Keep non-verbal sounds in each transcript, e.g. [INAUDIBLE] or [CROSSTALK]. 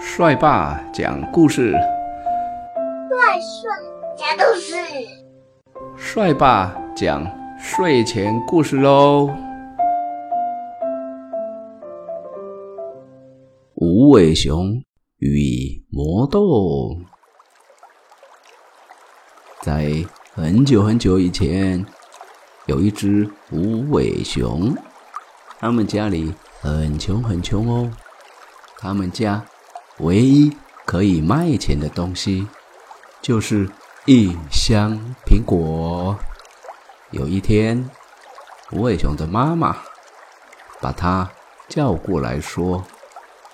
帅爸讲故事，帅帅讲故事，帅爸讲睡前故事喽。无尾熊与魔豆，在很久很久以前，有一只无尾熊，他们家里很穷很穷哦，他们家。唯一可以卖钱的东西，就是一箱苹果。有一天，无尾熊的妈妈把他叫过来说：“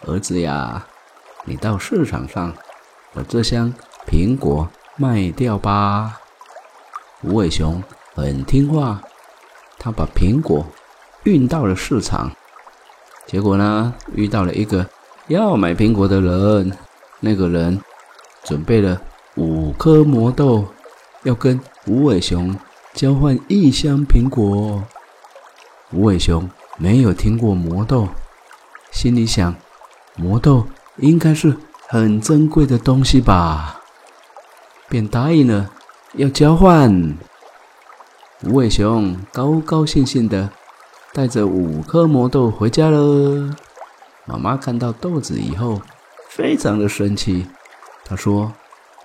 儿子呀，你到市场上把这箱苹果卖掉吧。”无尾熊很听话，他把苹果运到了市场。结果呢，遇到了一个。要买苹果的人，那个人准备了五颗魔豆，要跟无尾熊交换一箱苹果。无尾熊没有听过魔豆，心里想：魔豆应该是很珍贵的东西吧，便答应了要交换。无尾熊高高兴兴的带着五颗魔豆回家了。妈妈看到豆子以后，非常的生气。她说：“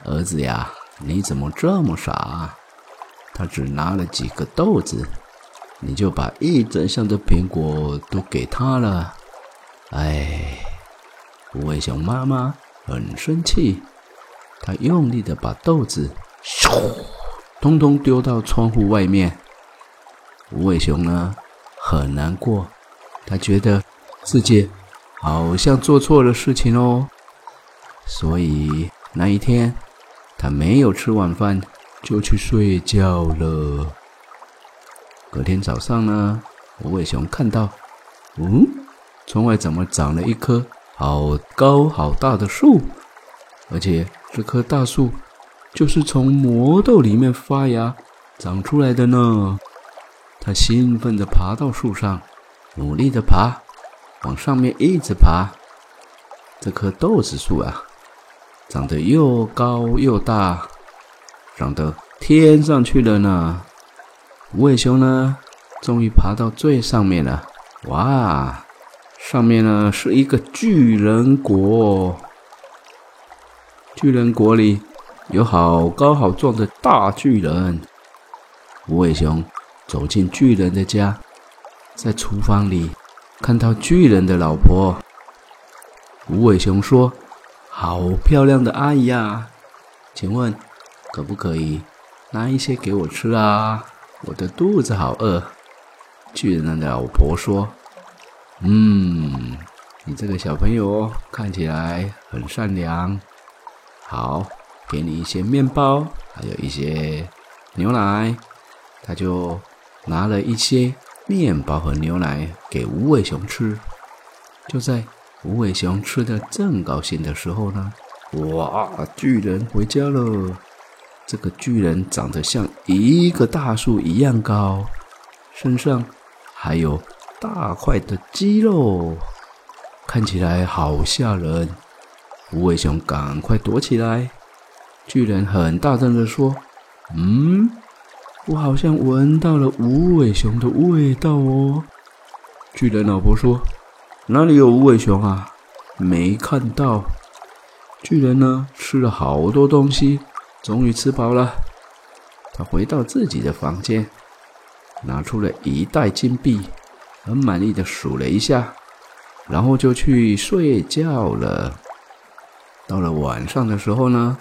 儿子呀，你怎么这么傻？啊他只拿了几个豆子，你就把一整箱的苹果都给他了。”哎，无尾熊妈妈很生气，她用力的把豆子咻，通通丢到窗户外面。无尾熊呢，很难过，他觉得自己。好像做错了事情哦，所以那一天他没有吃晚饭就去睡觉了。隔天早上呢，无尾熊看到，嗯，窗外怎么长了一棵好高好大的树？而且这棵大树就是从魔豆里面发芽长出来的呢。他兴奋地爬到树上，努力地爬。往上面一直爬，这棵豆子树啊，长得又高又大，长得天上去了呢。无尾熊呢，终于爬到最上面了。哇，上面呢是一个巨人国，巨人国里有好高好壮的大巨人。无尾熊走进巨人的家，在厨房里。看到巨人的老婆，无尾熊说：“好漂亮的阿姨啊，请问可不可以拿一些给我吃啊？我的肚子好饿。”巨人的老婆说：“嗯，你这个小朋友看起来很善良，好，给你一些面包，还有一些牛奶。”他就拿了一些。面包和牛奶给无尾熊吃。就在无尾熊吃的正高兴的时候呢，哇！巨人回家了。这个巨人长得像一个大树一样高，身上还有大块的肌肉，看起来好吓人。无尾熊赶快躲起来。巨人很大声的说：“嗯。”我好像闻到了无尾熊的味道哦。巨人老婆说：“哪里有无尾熊啊？没看到。”巨人呢，吃了好多东西，终于吃饱了。他回到自己的房间，拿出了一袋金币，很满意的数了一下，然后就去睡觉了。到了晚上的时候呢，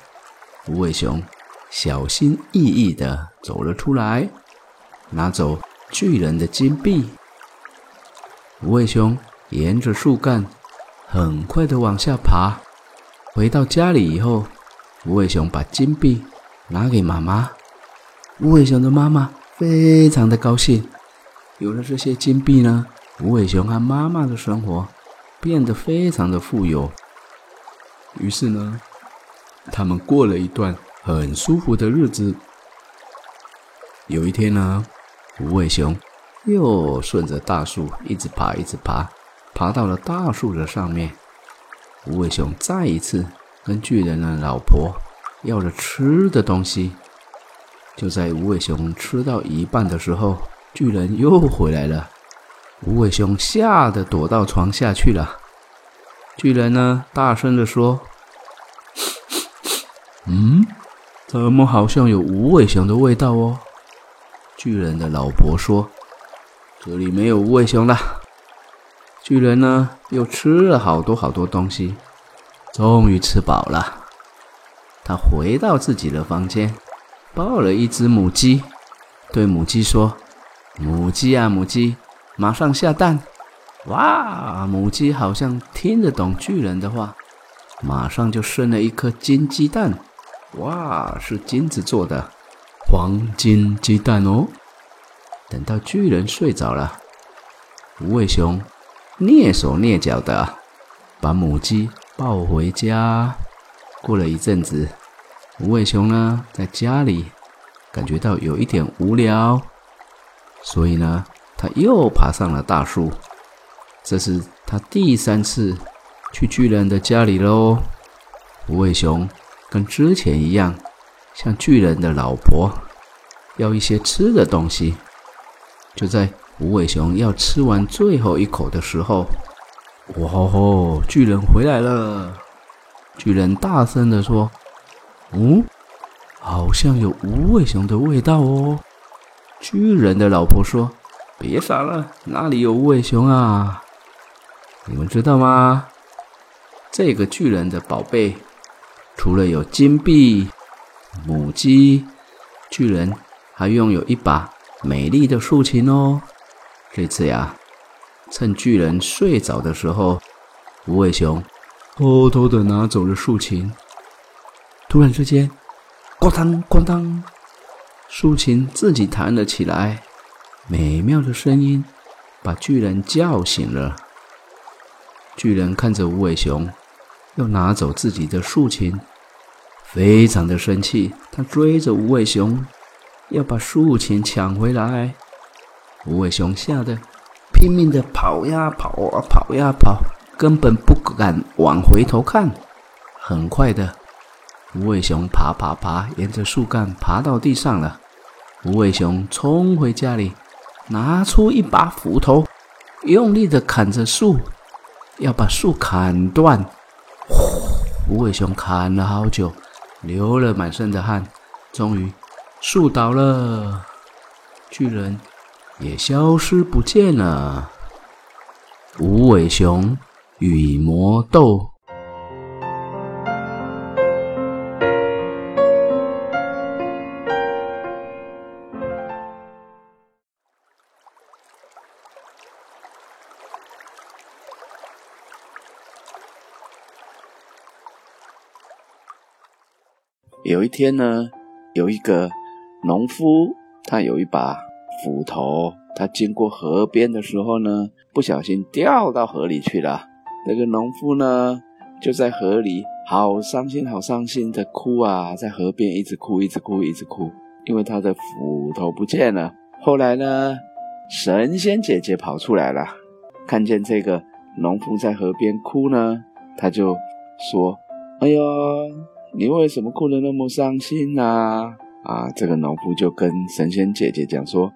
无尾熊。小心翼翼地走了出来，拿走巨人的金币。无尾熊沿着树干很快地往下爬。回到家里以后，无尾熊把金币拿给妈妈。无尾熊的妈妈非常的高兴，有了这些金币呢，无尾熊和妈妈的生活变得非常的富有。于是呢，他们过了一段。很舒服的日子。有一天呢，无尾熊又顺着大树一直爬，一直爬，爬到了大树的上面。无尾熊再一次跟巨人的老婆要了吃的东西。就在无尾熊吃到一半的时候，巨人又回来了。无尾熊吓得躲到床下去了。巨人呢，大声的说：“ [COUGHS] 嗯，怎么好像有无尾熊的味道哦？”巨人的老婆说：“这里没有无尾熊了。”巨人呢，又吃了好多好多东西，终于吃饱了。他回到自己的房间。抱了一只母鸡，对母鸡说：“母鸡啊，母鸡，马上下蛋！”哇，母鸡好像听得懂巨人的话，马上就生了一颗金鸡蛋。哇，是金子做的黄金鸡蛋哦！等到巨人睡着了，无尾熊蹑手蹑脚的把母鸡抱回家。过了一阵子。无尾熊呢，在家里感觉到有一点无聊，所以呢，他又爬上了大树。这是他第三次去巨人的家里喽。无尾熊跟之前一样，向巨人的老婆要一些吃的东西。就在无尾熊要吃完最后一口的时候，哇吼！巨人回来了！巨人大声的说。嗯，好像有无尾熊的味道哦。巨人的老婆说：“别傻了，哪里有无尾熊啊？你们知道吗？这个巨人的宝贝，除了有金币、母鸡，巨人还拥有一把美丽的竖琴哦。这次呀，趁巨人睡着的时候，无尾熊偷偷的拿走了竖琴。”突然之间，咣当咣当，竖琴自己弹了起来，美妙的声音把巨人叫醒了。巨人看着无尾熊又拿走自己的竖琴，非常的生气，他追着无尾熊要把竖琴抢回来。无尾熊吓得拼命的跑呀跑啊跑呀跑，根本不敢往回头看。很快的。无尾熊爬爬爬，沿着树干爬到地上了。无尾熊冲回家里，拿出一把斧头，用力的砍着树，要把树砍断。呼！无尾熊砍了好久，流了满身的汗，终于树倒了，巨人也消失不见了。无尾熊与魔斗。有一天呢，有一个农夫，他有一把斧头，他经过河边的时候呢，不小心掉到河里去了。那个农夫呢，就在河里好伤心、好伤心的哭啊，在河边一直哭、一直哭、一直哭，因为他的斧头不见了。后来呢，神仙姐姐跑出来了，看见这个农夫在河边哭呢，他就说：“哎呀。”你为什么哭得那么伤心呢？啊，这个农夫就跟神仙姐姐讲说：“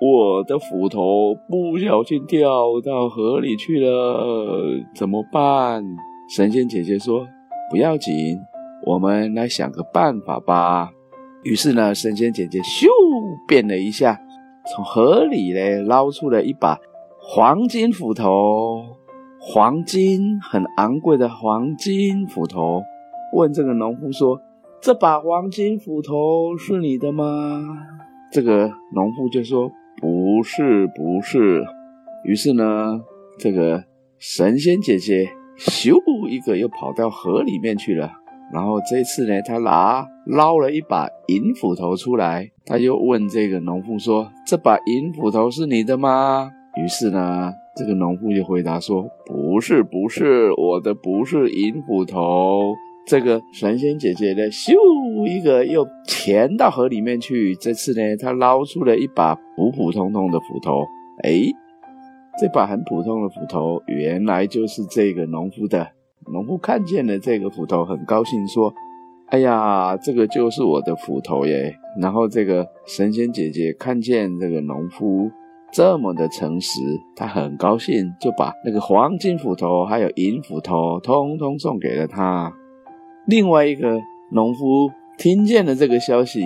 我的斧头不小心掉到河里去了，怎么办？”神仙姐姐说：“不要紧，我们来想个办法吧。”于是呢，神仙姐姐咻变了一下，从河里呢捞出了一把黄金斧头，黄金很昂贵的黄金斧头。问这个农夫说：“这把黄金斧头是你的吗？”这个农夫就说：“不是，不是。”于是呢，这个神仙姐姐咻一个又跑到河里面去了。然后这次呢，她拿捞了一把银斧头出来，她又问这个农夫说：“这把银斧头是你的吗？”于是呢，这个农夫就回答说：“不是，不是，我的不是银斧头。”这个神仙姐姐呢，咻一个又潜到河里面去。这次呢，她捞出了一把普普通通的斧头。哎，这把很普通的斧头，原来就是这个农夫的。农夫看见了这个斧头，很高兴，说：“哎呀，这个就是我的斧头耶！”然后这个神仙姐姐看见这个农夫这么的诚实，她很高兴，就把那个黄金斧头还有银斧头通通送给了他。另外一个农夫听见了这个消息。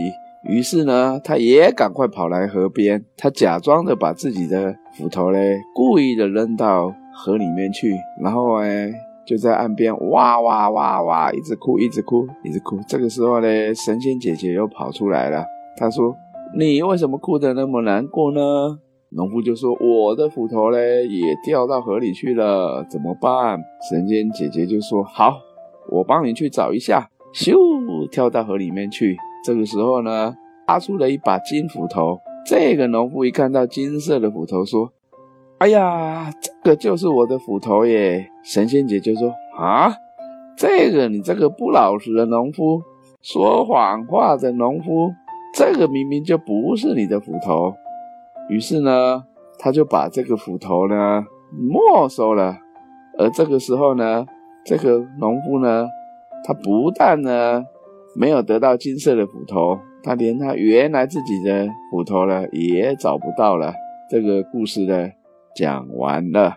于是呢，他也赶快跑来河边，他假装的把自己的斧头嘞，故意的扔到河里面去，然后哎，就在岸边哇哇哇哇，一直哭，一直哭，一直哭。这个时候呢，神仙姐姐又跑出来了，她说：“你为什么哭得那么难过呢？”农夫就说：“我的斧头嘞，也掉到河里去了，怎么办？”神仙姐姐就说：“好，我帮你去找一下。”咻，跳到河里面去。这个时候呢，拉出了一把金斧头。这个农夫一看到金色的斧头，说：“哎呀，这个就是我的斧头耶！”神仙姐就说：“啊，这个你这个不老实的农夫，说谎话的农夫，这个明明就不是你的斧头。”于是呢，他就把这个斧头呢没收了。而这个时候呢，这个农夫呢，他不但呢。没有得到金色的斧头，他连他原来自己的斧头呢也找不到了。这个故事呢讲完了。